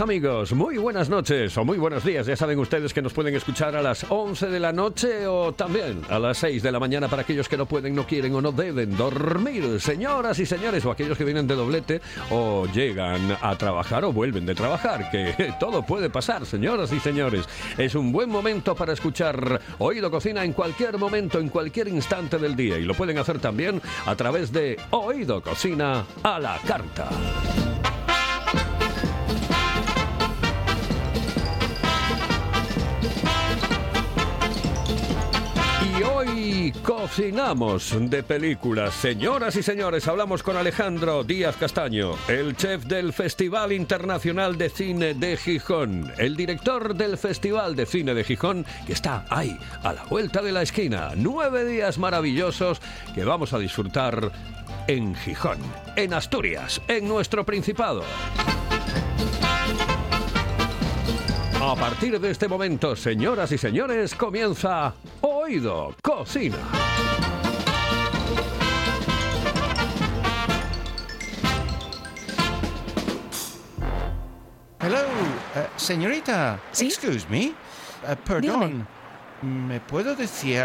Amigos, muy buenas noches o muy buenos días. Ya saben ustedes que nos pueden escuchar a las 11 de la noche o también a las 6 de la mañana para aquellos que no pueden, no quieren o no deben dormir. Señoras y señores, o aquellos que vienen de doblete o llegan a trabajar o vuelven de trabajar, que todo puede pasar, señoras y señores. Es un buen momento para escuchar Oído Cocina en cualquier momento, en cualquier instante del día y lo pueden hacer también a través de Oído Cocina a la carta. Hoy cocinamos de películas. Señoras y señores, hablamos con Alejandro Díaz Castaño, el chef del Festival Internacional de Cine de Gijón, el director del Festival de Cine de Gijón, que está ahí, a la vuelta de la esquina. Nueve días maravillosos que vamos a disfrutar en Gijón, en Asturias, en nuestro Principado. A partir de este momento, señoras y señores, comienza Oído Cocina. Hello, eh, señorita. ¿Sí? Excuse me. Eh, perdón. ¿Me puedo decir,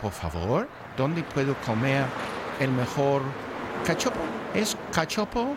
por favor, dónde puedo comer el mejor cachopo? ¿Es cachopo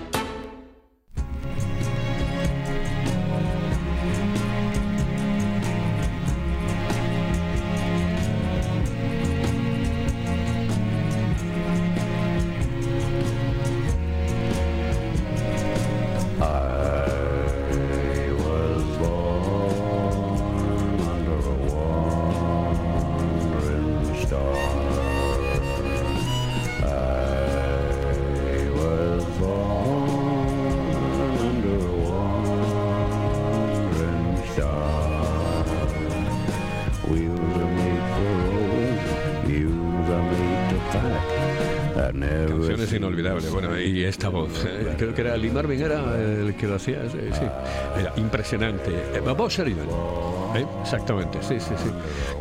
Bueno, y esta voz, eh, creo que era Lee Marvin, era el que lo hacía, sí, sí. Era impresionante. Eh, Bob Sheridan. ¿eh? Exactamente, sí, sí, sí.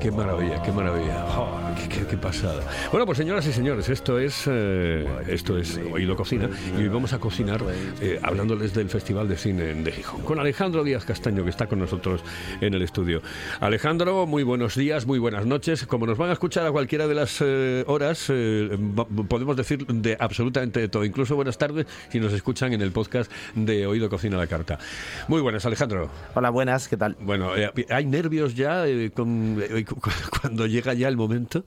Qué maravilla, qué maravilla. Oh, qué, qué- qué pasada. Bueno, pues señoras y señores, esto es eh, esto es Oído Cocina y hoy vamos a cocinar eh, hablándoles del Festival de Cine de Gijón con Alejandro Díaz Castaño que está con nosotros en el estudio. Alejandro, muy buenos días, muy buenas noches. Como nos van a escuchar a cualquiera de las eh, horas, eh, podemos decir de absolutamente de todo, incluso buenas tardes si nos escuchan en el podcast de Oído Cocina a la Carta. Muy buenas, Alejandro. Hola, buenas, ¿qué tal? Bueno, eh, ¿hay nervios ya eh, con- eh, cu- cuando llega ya el momento?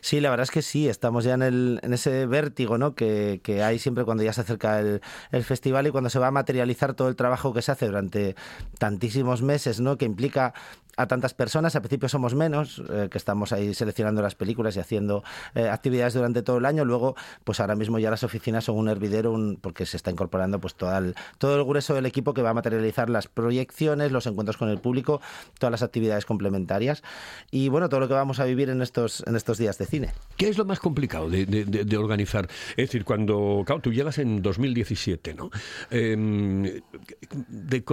Sí, la verdad es que sí, estamos ya en, el, en ese vértigo ¿no? que, que hay siempre cuando ya se acerca el, el festival y cuando se va a materializar todo el trabajo que se hace durante tantísimos meses, ¿no? que implica a tantas personas. Al principio somos menos, eh, que estamos ahí seleccionando las películas y haciendo eh, actividades durante todo el año. Luego, pues ahora mismo ya las oficinas son un hervidero un- porque se está incorporando pues todo el, todo el grueso del equipo que va a materializar las proyecciones, los encuentros con el público, todas las actividades complementarias y bueno, todo lo que vamos a vivir en estos, en estos días de cine. ¿Qué es lo más complicado de, de- de- organizar? Es decir, cuando, claro, tú llegas en 2017, ¿no? Em,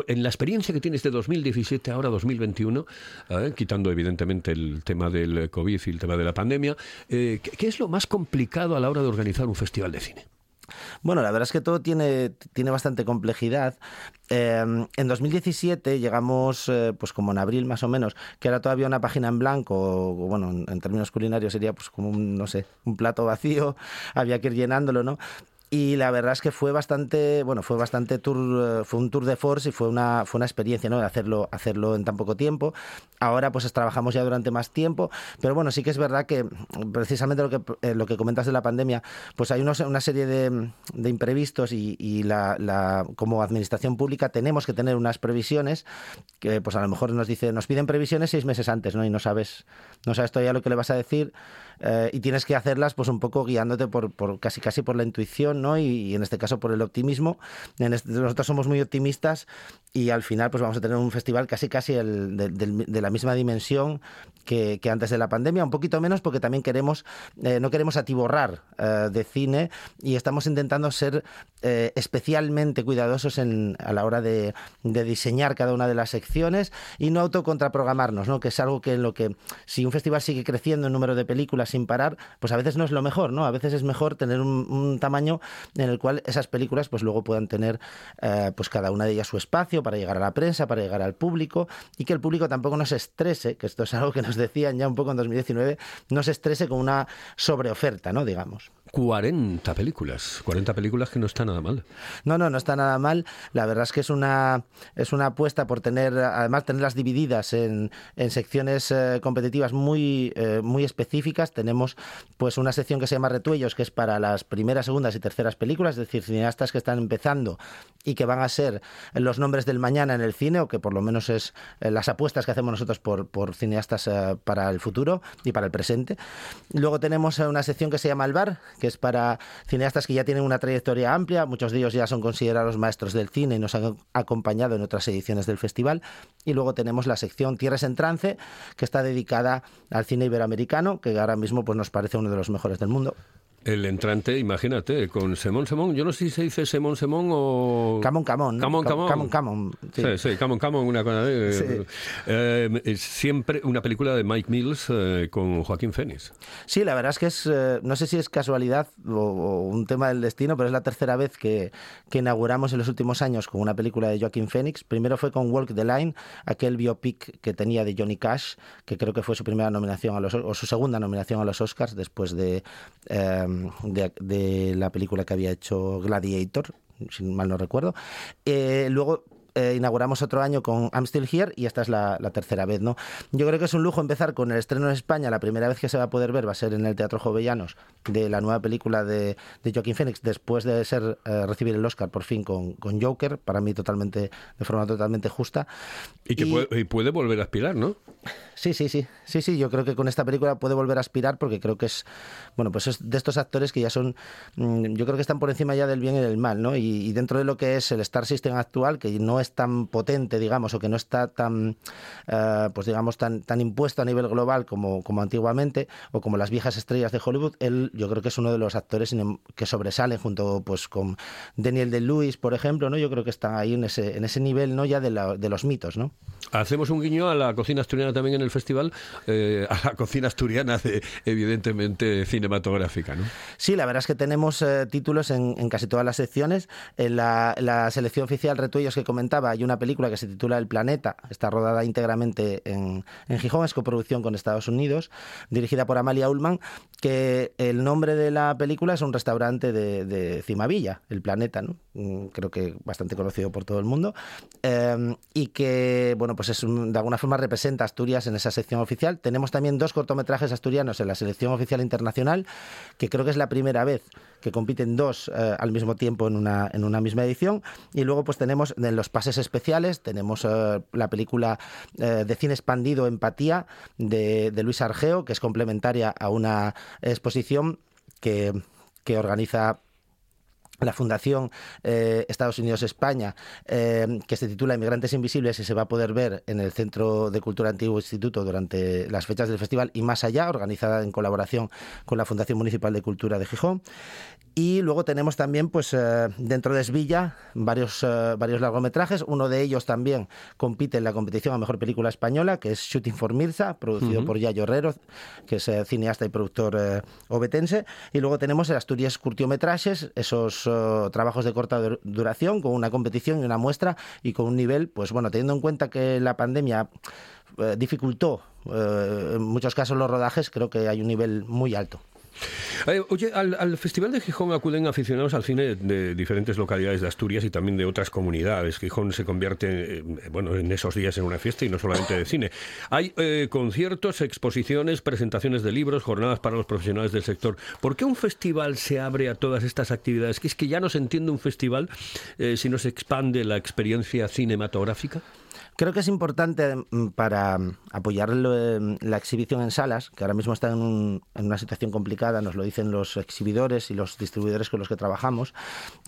en la experiencia que tienes de 2017 ahora 2021, eh, quitando evidentemente el tema del COVID y el tema de la pandemia, eh, ¿qué, es lo más complicado a la hora de organizar un festival de cine? Bueno, la verdad es que todo tiene, tiene bastante complejidad. Eh, en 2017 llegamos, eh, pues como en abril más o menos, que era todavía una página en blanco, o, bueno, en, términos culinarios sería pues como no sé, un plato vacío, había que ir llenándolo, ¿no? Y la verdad es que fue bastante, bueno, fue bastante tour, eh, fue un tour de force y fue una, fue una experiencia, ¿no? De hacerlo, hacerlo en tan poco tiempo. Ahora pues trabajamos ya durante más tiempo, pero bueno, sí que es verdad que precisamente lo que, eh, lo que comentas de la pandemia, pues hay unos- una serie de, de imprevistos y, y la, la- como administración pública tenemos que tener unas previsiones que pues a lo mejor nos dice, nos piden previsiones seis meses antes, ¿no? Y no sabes, no sabes todavía lo que le vas a decir eh, y tienes que hacerlas pues un poco guiándote por, por casi casi por la intuición, ¿no? Y, y en este caso por el optimismo. En este- nosotros somos muy optimistas y al final pues vamos a tener un festival casi casi el, de, del- de la misma dimensión que, que antes de la pandemia, un poquito menos porque también queremos, eh, no queremos atiborrar eh, de cine y estamos intentando ser eh, especialmente cuidadosos en, a la hora de, de diseñar cada una de las secciones y no autocontraprogramarnos, ¿no? que es algo que en lo que si un festival sigue creciendo en número de películas sin parar, pues a veces no es lo mejor, ¿no? A veces es mejor tener un, tamaño en el cual esas películas pues luego puedan tener eh, pues cada una de ellas su espacio para llegar a la prensa, para llegar al público y que el público tampoco no se estrese, que esto es algo que nos decían ya un poco en 2019, no se estrese con una sobreoferta, ¿no? Digamos. 40 películas, 40 películas que no está nada mal. No, no, no está nada mal. La verdad es que es una, es una apuesta por tener, además, tenerlas divididas en, en secciones eh, competitivas muy, eh, muy específicas. Tenemos pues una sección que se llama Retuellos, que es para las primeras, segundas y terceras películas, es decir, cineastas que están empezando y que van a ser los nombres del mañana en el cine, o que por lo menos es eh, las apuestas que hacemos nosotros por, por cineastas eh, para el futuro y para el presente. Luego tenemos una sección que se llama El Bar, que es para cineastas que ya tienen una trayectoria amplia, muchos de ellos ya son considerados maestros del cine y nos han acompañado en otras ediciones del festival. Y luego tenemos la sección Tierras en Trance, que está dedicada al cine iberoamericano, que ahora mismo pues, nos parece uno de los mejores del mundo. El entrante, imagínate, con Simón Simón, yo no sé si se dice Simón Simón o... Camón, camón. ¿no? Camón, Cam- camón. Camón, camón. Sí. Sí, sí, Camón, Camón, una cosa de... Sí. Eh, siempre una película de Mike Mills eh, con Joaquín Phoenix. Sí, la verdad es que es, eh, no sé si es casualidad o, o un tema del destino, pero es la tercera vez que, que inauguramos en los últimos años con una película de Joaquin Phoenix. Primero fue con Walk the Line, aquel biopic que tenía de Johnny Cash, que creo que fue su primera nominación a los, o su segunda nominación a los Oscars después de, eh, de, de la película que había hecho Gladiator, si mal no recuerdo. Eh, luego eh, inauguramos otro año con I'm Still Here y esta es la, la tercera vez, ¿no? Yo creo que es un lujo empezar con el estreno en España. La primera vez que se va a poder ver va a ser en el Teatro Jovellanos de la nueva película de, de Joaquín Phoenix después de ser eh, recibir el Oscar por fin con, con Joker, para mí totalmente de forma totalmente justa. Y que Puede, y puede volver a aspirar, ¿no? Sí, sí, sí, sí, sí. Yo creo que con esta película puede volver a aspirar porque creo que es, bueno, pues es de estos actores que ya son, mm, yo creo que están por encima ya del bien y del mal, ¿no? Y, dentro de lo que es el Star System actual, que no es tan potente, digamos, o que no está tan, eh, pues digamos, tan, tan impuesto a nivel global como, como antiguamente, o como las viejas estrellas de Hollywood, él yo creo que es uno de los actores que sobresalen junto pues con Daniel de Lewis, por ejemplo, ¿no? Yo creo que están ahí en ese, en ese nivel, ¿no? Ya de, la- de los mitos, ¿no? Hacemos un guiño a la cocina asturiana también en el festival, eh, a la cocina asturiana, de, evidentemente cinematográfica, ¿no? Sí, la verdad es que tenemos eh, títulos en, casi todas las secciones. En la, selección oficial Retuellos que comentaba, hay una película que se titula El Planeta, está rodada íntegramente en, en Gijón, es coproducción con Estados Unidos, dirigida por Amalia Ullman, que el nombre de la película es un restaurante de, de Cimavilla, El Planeta, ¿no? Mm, creo que bastante conocido por todo el mundo, eh, y que, bueno, pues es un- de alguna forma representa Asturias en esa sección oficial. Tenemos también dos cortometrajes asturianos en la selección oficial internacional, que creo que es la primera vez que compiten dos eh, al mismo tiempo en una, en una misma edición. Y luego pues tenemos en los pases especiales, tenemos eh, la película eh, de cine expandido Empatía de, de Luis Argeo, que es complementaria a una exposición que, que organiza la Fundación eh, Estados Unidos-España, eh, que se titula Inmigrantes Invisibles y se va a poder ver en el Centro de Cultura Antiguo Instituto durante las fechas del festival y más allá, organizada en colaboración con la Fundación Municipal de Cultura de Gijón. Y luego tenemos también, pues eh, dentro de Esvilla, varios, eh, varios largometrajes. Uno de ellos también compite en la competición a Mejor Película Española, que es Shooting for Mirza, producido por Yayo Herrero, que es eh, cineasta y productor eh, obetense. Y luego tenemos el Asturias Curtiometrajes, esos trabajos de corta dur- duración, con una competición y una muestra y con un nivel, pues bueno, teniendo en cuenta que la pandemia eh, dificultó eh, en muchos casos los rodajes, creo que hay un nivel muy alto. Eh, oye, al, al Festival de Gijón acuden aficionados al cine de diferentes localidades de Asturias y también de otras comunidades. Gijón se convierte, eh, bueno, en esos días en una fiesta y no solamente de cine. Hay eh, conciertos, exposiciones, presentaciones de libros, jornadas para los profesionales del sector. ¿Por qué un festival se abre a todas estas actividades? Que es que ya no se entiende un festival eh, si no se expande la experiencia cinematográfica. Creo que es importante mm, para mm, apoyar eh, la exhibición en salas, que ahora mismo está en, un- en una situación complicada, nos lo dicen los exhibidores y los distribuidores con los que trabajamos.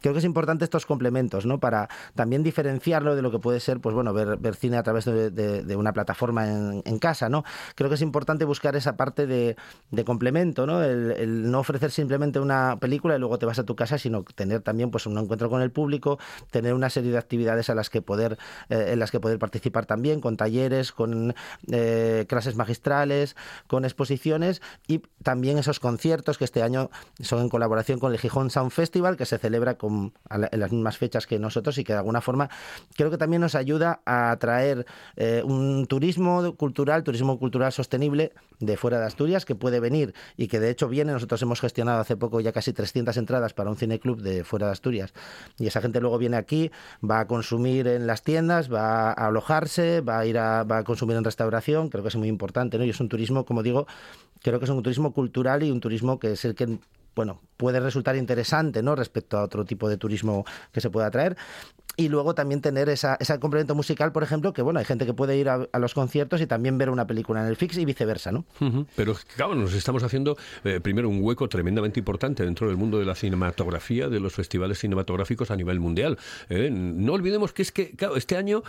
Creo que es importante estos complementos, ¿no? Para también diferenciarlo de lo que puede ser, pues bueno, ver, cine a través de, una plataforma en, casa, ¿no? Creo que es importante buscar esa parte de, complemento, ¿no? El, el no ofrecer simplemente una película y luego te vas a tu casa, sino tener también pues un encuentro con el público, tener una serie de actividades a las que poder, eh, en las que poder participar también, con talleres, con eh, clases magistrales, con exposiciones y también esos conciertos que este año son en colaboración con el Gijón Sound Festival, que se celebra con, en las mismas fechas que nosotros y que de alguna forma creo que también nos ayuda a atraer eh, un turismo cultural, turismo cultural sostenible de fuera de Asturias que puede venir y que de hecho viene. Nosotros hemos gestionado hace poco ya casi 300 entradas para un cineclub de fuera de Asturias y esa gente luego viene aquí, va a consumir en las tiendas, va a va a ir a, va a consumir en restauración. Creo que es muy importante, ¿no? Y es un turismo, como digo, creo que es un turismo cultural y un turismo que es el que bueno, puede resultar interesante, ¿no? Respecto a otro tipo de turismo que se pueda atraer. Y luego también tener esa, ese complemento musical, por ejemplo, que bueno, hay gente que puede ir a, los conciertos y también ver una película en el Fix y viceversa, ¿no? Ujú. Pero claro, nos estamos haciendo eh, primero un hueco tremendamente importante dentro del mundo de la cinematografía, de los festivales cinematográficos a nivel mundial. ¿eh? No olvidemos que es que, claro, este año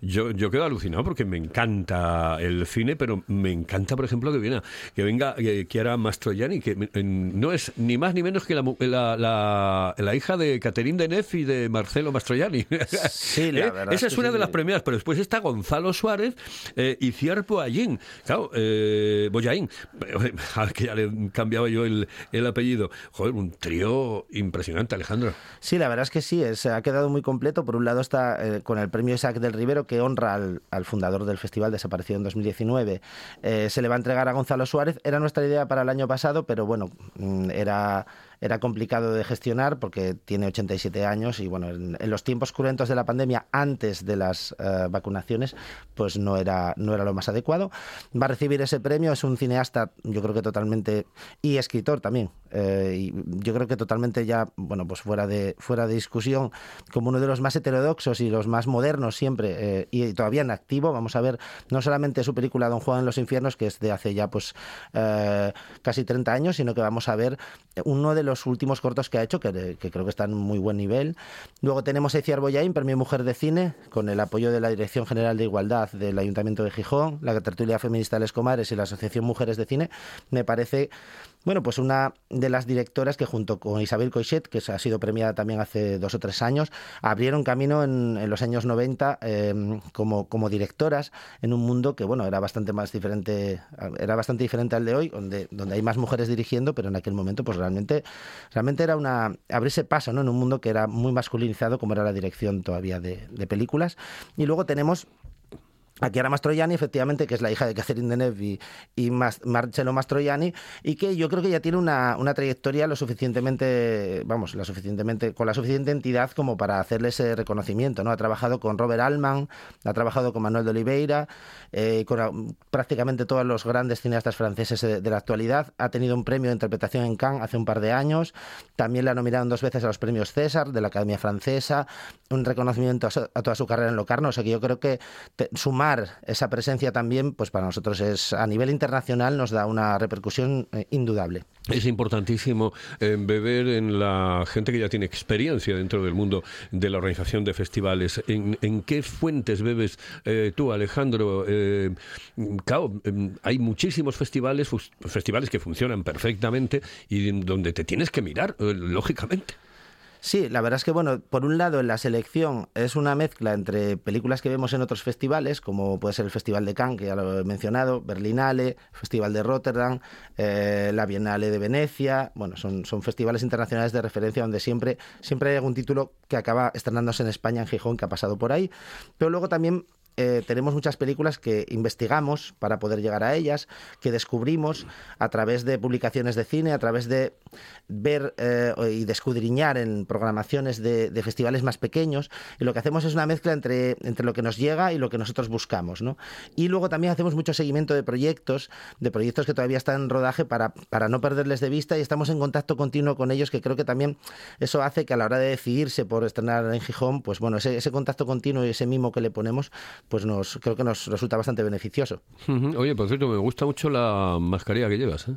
yo, yo quedo alucinado porque me encanta el cine, pero me encanta, por ejemplo, que, viene, que venga eh, Chiara Mastroianni, que eh, no es ni más ni menos que la, la, la- la hija de Catherine Deneuve y de Marcelo Mastroianni. Sí, la ¿Eh? verdad Esa es que una sí. de las premiadas, pero después está Gonzalo Suárez eh, y Cierpo Allín. Claro, eh, Boyaín, al que ya le cambiaba yo el, el apellido. Joder, un trío impresionante, Alejandro. Sí, la verdad es que sí, es- ha quedado muy completo. Por un lado está eh, con el premio Isaac del Rivero, que honra al, al fundador del festival, desaparecido en 2019. Eh, se le va a entregar a Gonzalo Suárez. Era nuestra idea para el año pasado, pero bueno, mm, era, era complicado de gestionar porque tiene 87 años y bueno, en, en los tiempos cruentos de la pandemia, antes de las eh, vacunaciones, pues no era, no era lo más adecuado. Va a recibir ese premio, es un cineasta, yo creo que totalmente, y escritor también, eh, y yo creo que totalmente ya, bueno, pues fuera de, fuera de discusión, como uno de los más heterodoxos y los más modernos siempre, eh, y todavía en activo. Vamos a ver no solamente su película Don Juan en los infiernos, que es de hace ya pues eh, casi 30 años, sino que vamos a ver uno de los últimos cortos que ha hecho, que, creo que está en muy buen nivel. Luego tenemos a Iciar Boyain, Premio Mujer de Cine, con el apoyo de la Dirección General de Igualdad del Ayuntamiento de Gijón, la Tertulia Feminista de Les Comares y la Asociación Mujeres de Cine. Me parece, bueno, pues una de las directoras que junto con Isabel Coixet, que ha sido premiada también hace dos o tres años, abrieron camino en, en los años 90 eh, como, como directoras en un mundo que, bueno, era bastante más diferente, era bastante diferente al de hoy, donde, donde hay más mujeres dirigiendo, pero en aquel momento, pues realmente, realmente era una abrirse paso, ¿no? En un mundo que era muy masculinizado, como era la dirección todavía de películas. Y luego tenemos a Chiara Mastroianni, efectivamente, que es la hija de Catherine Deneuve y, y Marcello Mastroianni, y que yo creo que ya tiene una, una trayectoria lo suficientemente, vamos, la suficientemente, con la suficiente entidad como para hacerle ese reconocimiento, ¿no? Ha trabajado con Robert Altman, ha trabajado con Manuel de Oliveira, eh, con ah, prácticamente todos los grandes cineastas franceses de, la actualidad, ha tenido un premio de interpretación en Cannes hace un par de años, también la nominaron dos veces a los premios César de la Academia Francesa, un reconocimiento a, a toda su carrera en Locarno, o sea que yo creo que te- sumar esa presencia también, pues para nosotros es a nivel internacional nos da una repercusión eh, indudable. Es importantísimo eh, beber en la gente que ya tiene experiencia dentro del mundo de la organización de festivales. ¿En, qué fuentes bebes eh, tú, Alejandro? Eh, claro, em, hay muchísimos festivales, festivales que funcionan perfectamente y donde te tienes que mirar, lógicamente. Sí, la verdad es que, bueno, por un lado, en la selección es una mezcla entre películas que vemos en otros festivales, como puede ser el Festival de Cannes, que ya lo he mencionado, Berlinale, Festival de Rotterdam, eh, la Bienale de Venecia. Bueno, son, son festivales internacionales de referencia donde siempre, siempre hay algún título que acaba estrenándose en España, en Gijón, que ha pasado por ahí. Pero luego también eh, tenemos muchas películas que investigamos para poder llegar a ellas, que descubrimos a través de publicaciones de cine, a través de ver eh, y de escudriñar en programaciones de, de festivales más pequeños. Y lo que hacemos es una mezcla entre, entre lo que nos llega y lo que nosotros buscamos. ¿no? Y luego también hacemos mucho seguimiento de proyectos, de proyectos que todavía están en rodaje para, para no perderles de vista y estamos en contacto continuo con ellos, que creo que también eso hace que a la hora de decidirse por estrenar en Gijón, pues bueno, ese, ese contacto continuo y ese mimo que le ponemos, pues nos creo que nos resulta bastante beneficioso. Oye, por cierto, me gusta mucho la mascarilla que llevas. ¿eh?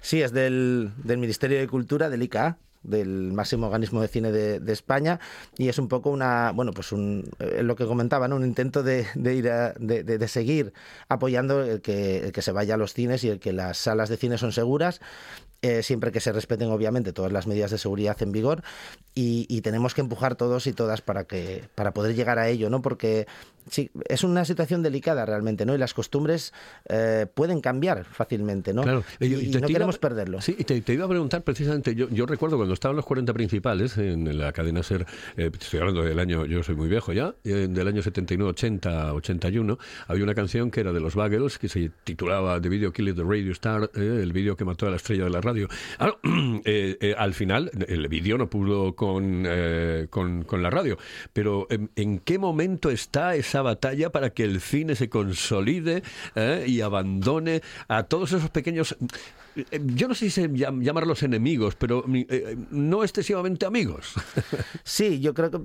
Sí, es del, del Ministerio de Cultura, del ICA, del máximo organismo de cine de, de España y es un poco una bueno pues un, eh, lo que comentaba ¿no? un intento de, de ir a- de, de- de seguir apoyando el que, el que se vaya a los cines y el que las salas de cine son seguras eh, siempre que se respeten obviamente todas las medidas de seguridad en vigor y, y tenemos que empujar todos y todas para que para poder llegar a ello no porque sí es una situación delicada realmente no y las costumbres eh, pueden cambiar fácilmente no Claro. y, Y- no queremos perderlo Sí, y te, te iba a preguntar precisamente, yo, yo recuerdo cuando estaban los 40 principales en la cadena SER, eh, estoy hablando del año, yo soy muy viejo ya, eh, del año 79, 80, 81, había una canción que era de los Buggles que se titulaba The Video Killed the Radio Star, eh, el vídeo que mató a la estrella de la radio. Ah, eh, eh, al final, el vídeo no pudo con, eh, con, la radio, pero ¿en, en qué momento está esa batalla para que el cine se consolide y abandone a todos esos pequeños... eh, Yo no sé si llamarlos enemigos, pero no excesivamente amigos. Sí, yo creo que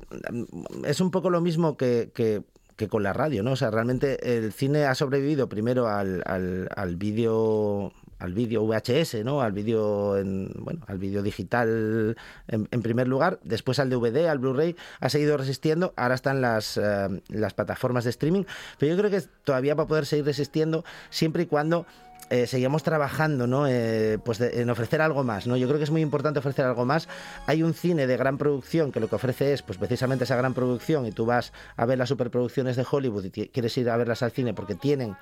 es un poco lo mismo que, que- que con la radio, ¿no? O sea, realmente el cine ha sobrevivido primero al, al, al vídeo al vídeo VHS, ¿no? Al vídeo en, bueno, al vídeo digital en, primer lugar, después al DVD, al Blu-ray, ha seguido resistiendo, ahora están las, eh, las plataformas de streaming, pero yo creo que todavía va a poder seguir resistiendo siempre y cuando eh, seguimos trabajando ¿no? Eh, pues en ofrecer algo más. ¿no? Yo creo que es muy importante ofrecer algo más. Hay un cine de gran producción que lo que ofrece es pues, precisamente esa gran producción y tú vas a ver las superproducciones de Hollywood y quieres ir a verlas al cine porque tienen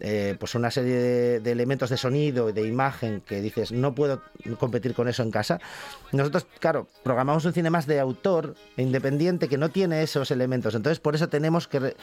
eh, pues una serie de, elementos de sonido y de imagen que dices no puedo competir con eso en casa. Nosotros, claro, programamos un cine más de autor independiente que no tiene esos elementos. Entonces, por eso tenemos que re-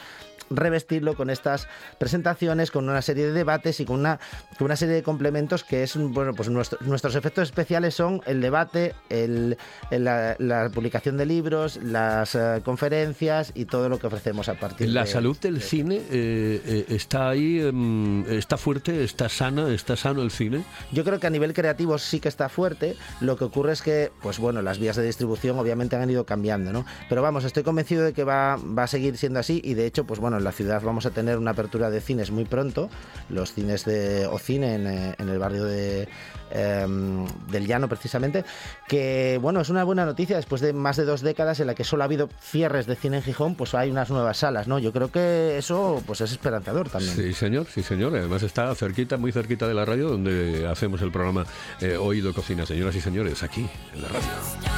revestirlo con estas presentaciones, con una serie de debates y con una, una serie de complementos que es, bueno, pues nuestro- nuestros efectos especiales son el debate, el, el- la, la publicación de libros, las eh, conferencias y todo lo que ofrecemos a partir La de... salud del cine eh, eh, está ahí, em, está fuerte, está sana, está sano el cine. Yo creo que a nivel creativo sí que está fuerte. Lo que ocurre es que, pues bueno, las vías de distribución obviamente han ido cambiando, ¿no? Pero vamos, estoy convencido de que va, va a seguir siendo así y de hecho, pues bueno, en la ciudad vamos a tener una apertura de cines muy pronto. Los cines de Ocine en, eh, en el barrio de em, del Llano precisamente, que bueno, es una buena noticia después de más de dos décadas en la que solo ha habido cierres de cine en Gijón, pues hay unas nuevas salas, ¿no? Yo creo que eso pues es esperanzador también. Sí, señor, sí, señor. Además está cerquita, muy cerquita de la radio donde hacemos el programa eh, Oído Cocina, señoras y señores, aquí, en la radio.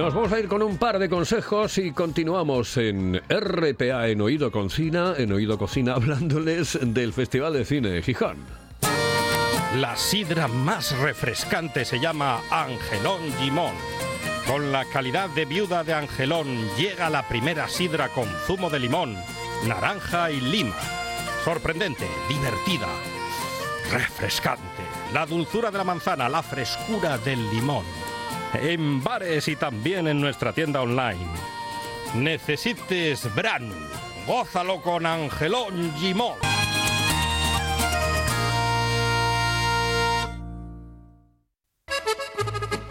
Nos vamos a ir con un par de consejos y continuamos en RPA, en Oído Cocina, en Oído Cocina, hablándoles del Festival de Cine de Gijón. La sidra más refrescante se llama Angelón Gimón. Con la calidad de viuda de Angelón llega la primera sidra con zumo de limón, naranja y lima. Sorprendente, divertida, refrescante. La dulzura de la manzana, la frescura del limón. En bares y también en nuestra tienda online. Necesites Bran. Gózalo con Angelón Gimón.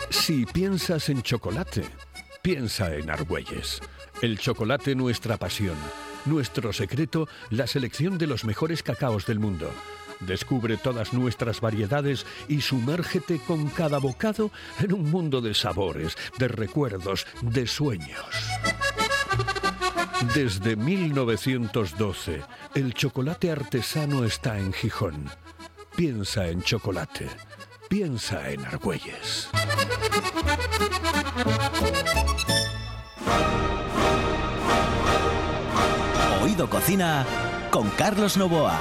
Si piensas en chocolate, piensa en Argüelles. El chocolate nuestra pasión. Nuestro secreto, la selección de los mejores cacaos del mundo. Descubre todas nuestras variedades y sumérgete con cada bocado en un mundo de sabores, de recuerdos, de sueños. Desde 1912, el chocolate artesano está en Gijón. Piensa en chocolate. Piensa en Argüelles. Oído Cocina con Carlos Novoa.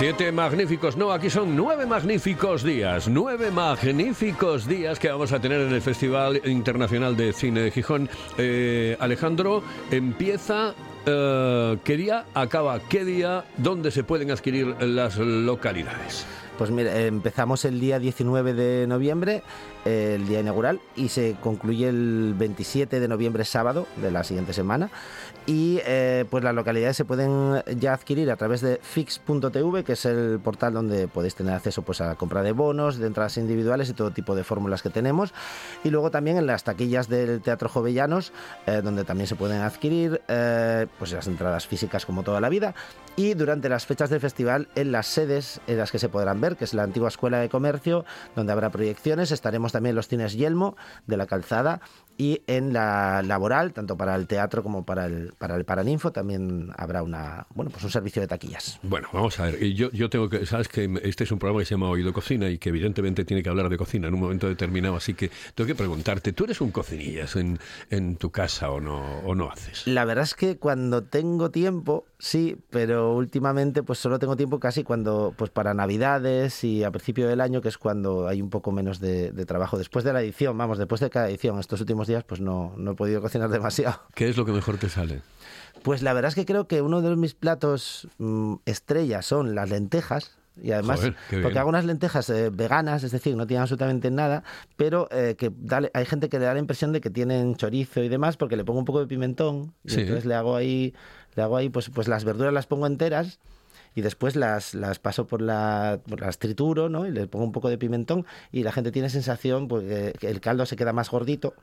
Siete magníficos, no, aquí son nueve magníficos días, nueve magníficos días que vamos a tener en el Festival Internacional de Cine de Gijón. Eh, Alejandro, empieza, eh, ¿qué día? Acaba, ¿qué día? ¿Dónde se pueden adquirir las localidades? Pues mira, empezamos el día 19 de noviembre, eh, el día inaugural, y se concluye el 27 de noviembre, sábado de la siguiente semana. Y eh, pues las localidades se pueden ya adquirir a través de fix.tv, que es el portal donde podéis tener acceso pues, a la compra de bonos, de entradas individuales y todo tipo de fórmulas que tenemos. Y luego también en las taquillas del Teatro Jovellanos, eh, donde también se pueden adquirir eh, pues las entradas físicas como toda la vida. Y durante las fechas del festival, en las sedes en las que se podrán ver, que es la antigua Escuela de Comercio, donde habrá proyecciones, estaremos también en los cines Yelmo de la Calzada y en la laboral, tanto para el teatro como para el, para el Paraninfo, también habrá una, bueno, pues un servicio de taquillas. Bueno, vamos a ver. Yo, yo tengo que, sabes que este es un programa que se llama Oído Cocina y que evidentemente tiene que hablar de cocina en un momento determinado, así que tengo que preguntarte, ¿tú eres un cocinillas en, en tu casa o no, o no haces? La verdad es que cuando tengo tiempo, sí, pero últimamente pues solo tengo tiempo casi cuando, pues para Navidades y a principio del año, que es cuando hay un poco menos de, de trabajo. Después de la edición, vamos, después de cada edición, estos últimos días, pues no, no he podido cocinar demasiado. ¿Qué es lo que mejor te sale? Pues la verdad es que creo que uno de mis platos mm, estrellas son las lentejas. Y además, Joder, porque hago unas lentejas eh, veganas, es decir, no tienen absolutamente nada, pero eh, que da- hay gente que le da la impresión de que tienen chorizo y demás, porque le pongo un poco de pimentón, y Sí. entonces le hago ahí, le hago ahí, pues, pues las verduras las pongo enteras y después las, las paso por la, por las trituro, ¿no? Y le pongo un poco de pimentón y la gente tiene sensación pues, que- que el caldo se queda más gordito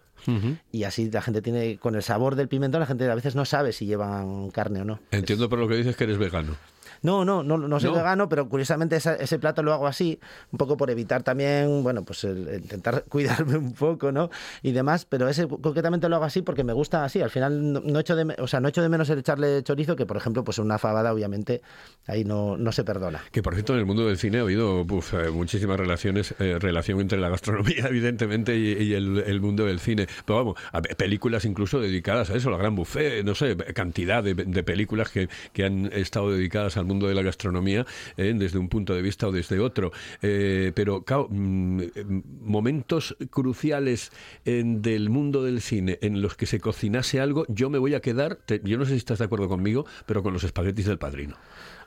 y así la gente tiene, con el sabor del pimentón, la gente a veces no sabe si llevan carne o no. Entiendo por lo que dices que eres vegano. No, no, no, no soy No. vegano, pero curiosamente esa- ese plato lo hago así, un poco por evitar también, bueno, pues el- intentar cuidarme un poco, ¿no? Y demás, pero ese concretamente lo hago así porque me gusta así. Al final no, no echo de, o sea, no echo de menos el echarle chorizo, que por ejemplo, pues una fabada, obviamente, ahí no, no se perdona. Que por cierto, en el mundo del cine ha habido uf, eh, muchísimas relaciones, eh, relación entre la gastronomía, evidentemente, y, y el, el mundo del cine. Pero vamos, a películas incluso dedicadas a eso, la gran buffet, no sé, cantidad de, de películas que, que han estado dedicadas al mundo de la gastronomía, eh, desde un punto de vista o desde otro. Eh, pero, claro, mm, eh, momentos cruciales en- del mundo del cine en los que se cocinase algo, yo me voy a quedar, yo no sé si estás de acuerdo conmigo, pero con los espaguetis del padrino.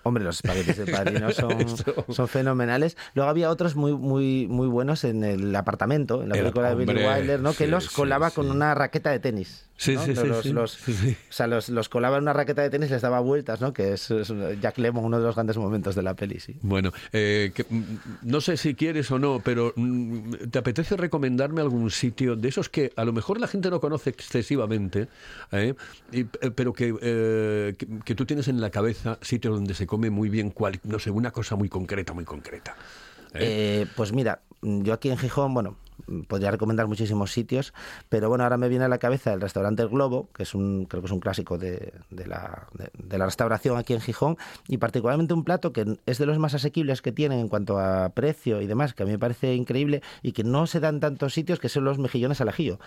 Hombre, los espaguetis de padrino son, fenomenales. Luego había otros muy, muy, muy buenos en el apartamento, en la El- película de Billy Wilder, ¿no? Que los colaba sí. con una raqueta de tenis. Sí, ¿no? sí, sí, Los- sí, los- sí, sí. O sea, los, los colaba en una raqueta de tenis y les daba vueltas, ¿no? Que es, es Jack Lemmon, uno de los grandes momentos de la peli, sí. Bueno, eh, que, mm, no sé si quieres o no, pero mm, ¿te apetece recomendarme algún sitio de esos que a lo mejor la gente no conoce excesivamente, eh, y- eh, pero que, eh, que, que tú tienes en la cabeza sitios donde se come muy bien, cual, no sé, una cosa muy concreta, muy concreta? ¿eh? Eh, pues mira, yo aquí en Gijón, bueno, podría recomendar muchísimos sitios, pero bueno, ahora me viene a la cabeza el restaurante El Globo, que es un, creo que es un clásico de, de la, de, de la restauración aquí en Gijón, y particularmente un plato que es de los más asequibles que tienen en cuanto a precio y demás, que a mí me parece increíble y que no se dan tantos sitios, que son los mejillones al ajillo.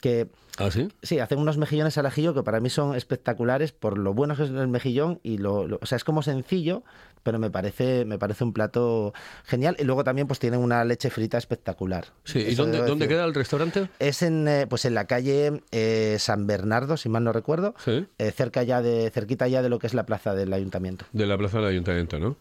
Que ¿Ah, sí? Sí, hacen unos mejillones al ajillo que para mí son espectaculares por lo bueno que es el mejillón y lo, lo- o sea, es como sencillo, pero me parece me parece un plato genial y luego también pues tienen una leche frita espectacular. Sí, ¿y dónde, queda el restaurante? Es en eh, pues en la calle eh, San Bernardo, si mal no recuerdo, Sí. eh, cerca ya de cerquita ya de lo que es la plaza del ayuntamiento. De la plaza del ayuntamiento, ¿no?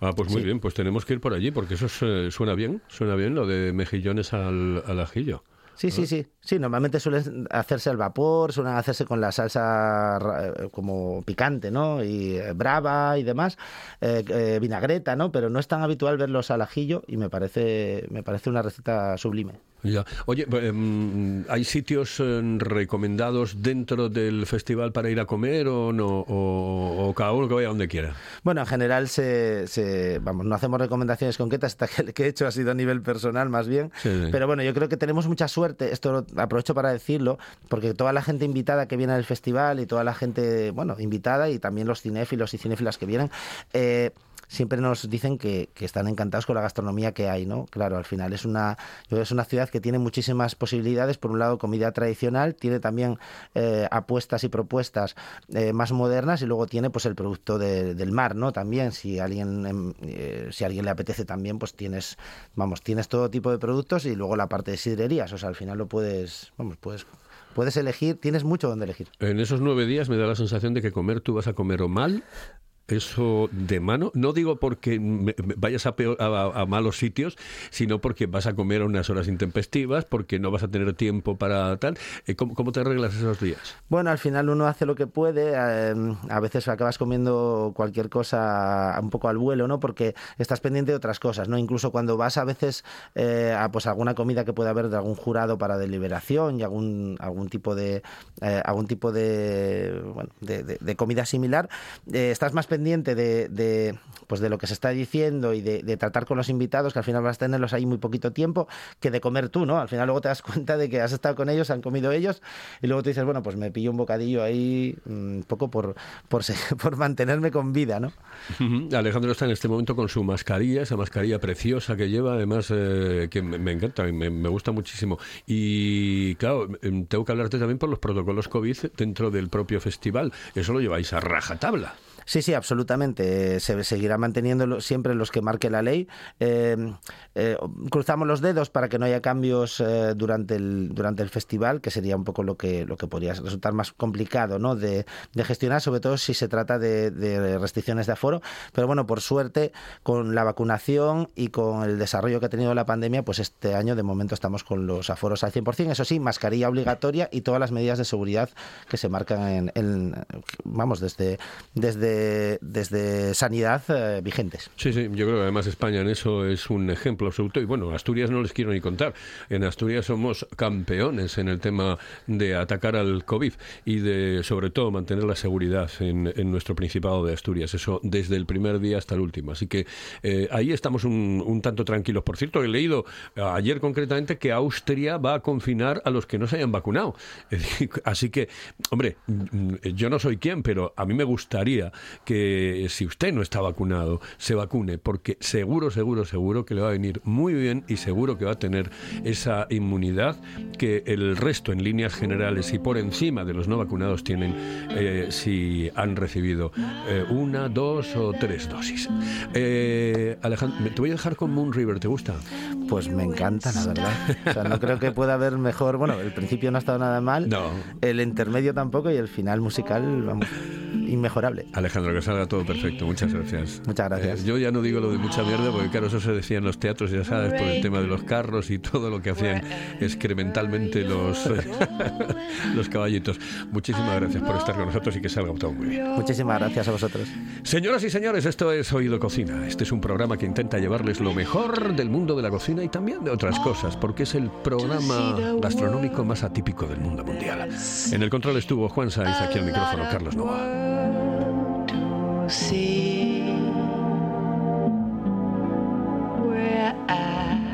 Ah, pues muy Sí. bien, pues tenemos que ir por allí, porque eso es, eh, suena bien, suena bien lo de mejillones al, al ajillo. Sí, sí, sí. Sí, normalmente suelen hacerse al vapor, suelen hacerse con la salsa eh, como picante, ¿no? Y eh, brava y demás, eh, eh, vinagreta, ¿no? Pero no es tan habitual verlos al ajillo y me parece, me parece una receta sublime. Ya. Oye, em, ¿hay sitios em, recomendados dentro del festival para ir a comer o no? O, o cada uno que vaya donde quiera. Bueno, en general se, se- vamos, no hacemos recomendaciones concretas, esta que, que he hecho ha sido a nivel personal más bien, Sí, sí. pero bueno, yo creo que tenemos mucha suerte, esto lo aprovecho para decirlo, porque toda la gente invitada que viene al festival y toda la gente, bueno, invitada y también los cinéfilos y cinéfilas que vienen, eh, siempre nos dicen que, están encantados con la gastronomía que hay, ¿no? Claro, al final es una, es una ciudad que tiene muchísimas posibilidades. Por un lado, comida tradicional, tiene también eh, apuestas y propuestas eh, más modernas y luego tiene pues el producto de- del mar, ¿no? También, si alguien, em, eh, si alguien le apetece también, pues tienes, vamos, tienes todo tipo de productos y luego la parte de sidrerías. O sea, al final lo puedes, vamos, puedes, puedes elegir, tienes mucho donde elegir. En esos nueve días me da la sensación de que comer tú vas a comer o mal. Eso de mano, no digo porque vayas a, peor- a- malos sitios, sino porque vas a comer a unas horas intempestivas, porque no vas a tener tiempo para tal. Eh, ¿Cómo, te arreglas esos días? Bueno, al final uno hace lo que puede. eh, a veces acabas comiendo cualquier cosa un poco al vuelo, ¿no? Porque estás pendiente de otras cosas, ¿no? Incluso cuando vas a veces eh, a pues alguna comida que pueda haber de algún jurado para deliberación y algún algún tipo de eh, algún tipo de bueno de, de- comida similar, estás más pendiente de, de, pues de lo que se está diciendo y de, tratar con los invitados, que al final vas a tenerlos ahí muy poquito tiempo, que de comer tú, ¿no? Al final luego te das cuenta de que has estado con ellos, han comido ellos, y luego tú dices, bueno, pues me pillo un bocadillo ahí, mm, un poco por, por, mantenerme con vida, ¿no? Alejandro está en este momento con su mascarilla, esa mascarilla preciosa que lleva, además eh, que me, me encanta, me, me gusta muchísimo. Y claro, em, tengo que hablarte también por los protocolos COVID dentro del propio festival. Eso lo lleváis a rajatabla. Sí, sí, absolutamente. Eh, Se seguirá manteniendo siempre los que marque la ley. Eh, eh, cruzamos los dedos para que no haya cambios durante, el, durante el festival, que sería un poco lo que, lo que podría resultar más complicado ¿no? de, de gestionar, sobre todo si se trata de, de restricciones de aforo. Pero bueno, por suerte, con la vacunación y con el desarrollo que ha tenido la pandemia, pues este año de momento estamos con los aforos al 100%. Eso sí, mascarilla obligatoria y todas las medidas de seguridad que se marcan en, en- vamos, desde, desde, desde sanidad eh, vigentes. Sí, sí, yo creo que además España en eso es un ejemplo absoluto. Y bueno, Asturias no les quiero ni contar. En Asturias somos campeones en el tema de atacar al COVID y de, sobre todo, mantener la seguridad en, en nuestro Principado de Asturias. Eso desde el primer día hasta el último. Así que eh, ahí estamos un, un tanto tranquilos. Por cierto, he leído eh, ayer concretamente que Austria va a confinar a los que no se hayan vacunado. Así que, hombre, mm, yo no soy quien, pero a mí me gustaría que si usted no está vacunado, se vacune, porque seguro, seguro, seguro que le va a venir muy bien y seguro que va a tener esa inmunidad que el resto en líneas generales y por encima de los no vacunados tienen eh, si han recibido eh, una, dos o tres dosis. Eh, Alejandro, te voy a dejar con Moon River, ¿te gusta? Pues me encanta, la verdad. O sea, no creo que pueda haber mejor. Bueno, el principio no ha estado nada mal. No. El intermedio tampoco y el final musical, vamos, inmejorable. Alejandro, que salga todo perfecto. Muchas gracias. Muchas gracias. Eh, yo ya no digo lo de mucha mierda, porque claro, eso se decía en los teatros, ya sabes, por el tema de los carros y todo lo que hacían excrementalmente los, los caballitos. Muchísimas gracias por estar con nosotros y que salga todo muy bien. Muchísimas gracias a vosotros. Señoras y señores, esto es Oído Cocina. Este es un programa que intenta llevarles lo mejor del mundo de la cocina y también de otras cosas, porque es el programa gastronómico más atípico del mundo mundial. En el control estuvo Juan Saiz, aquí al micrófono Carlos Nova. see after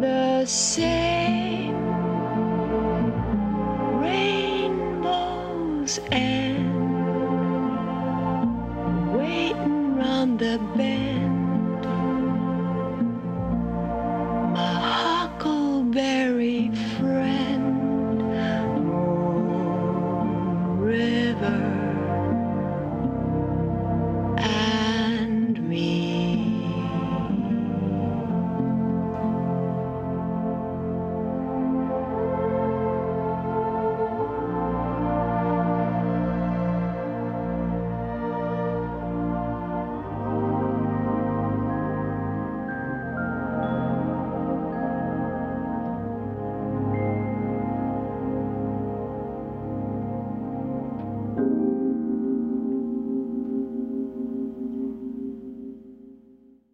the same.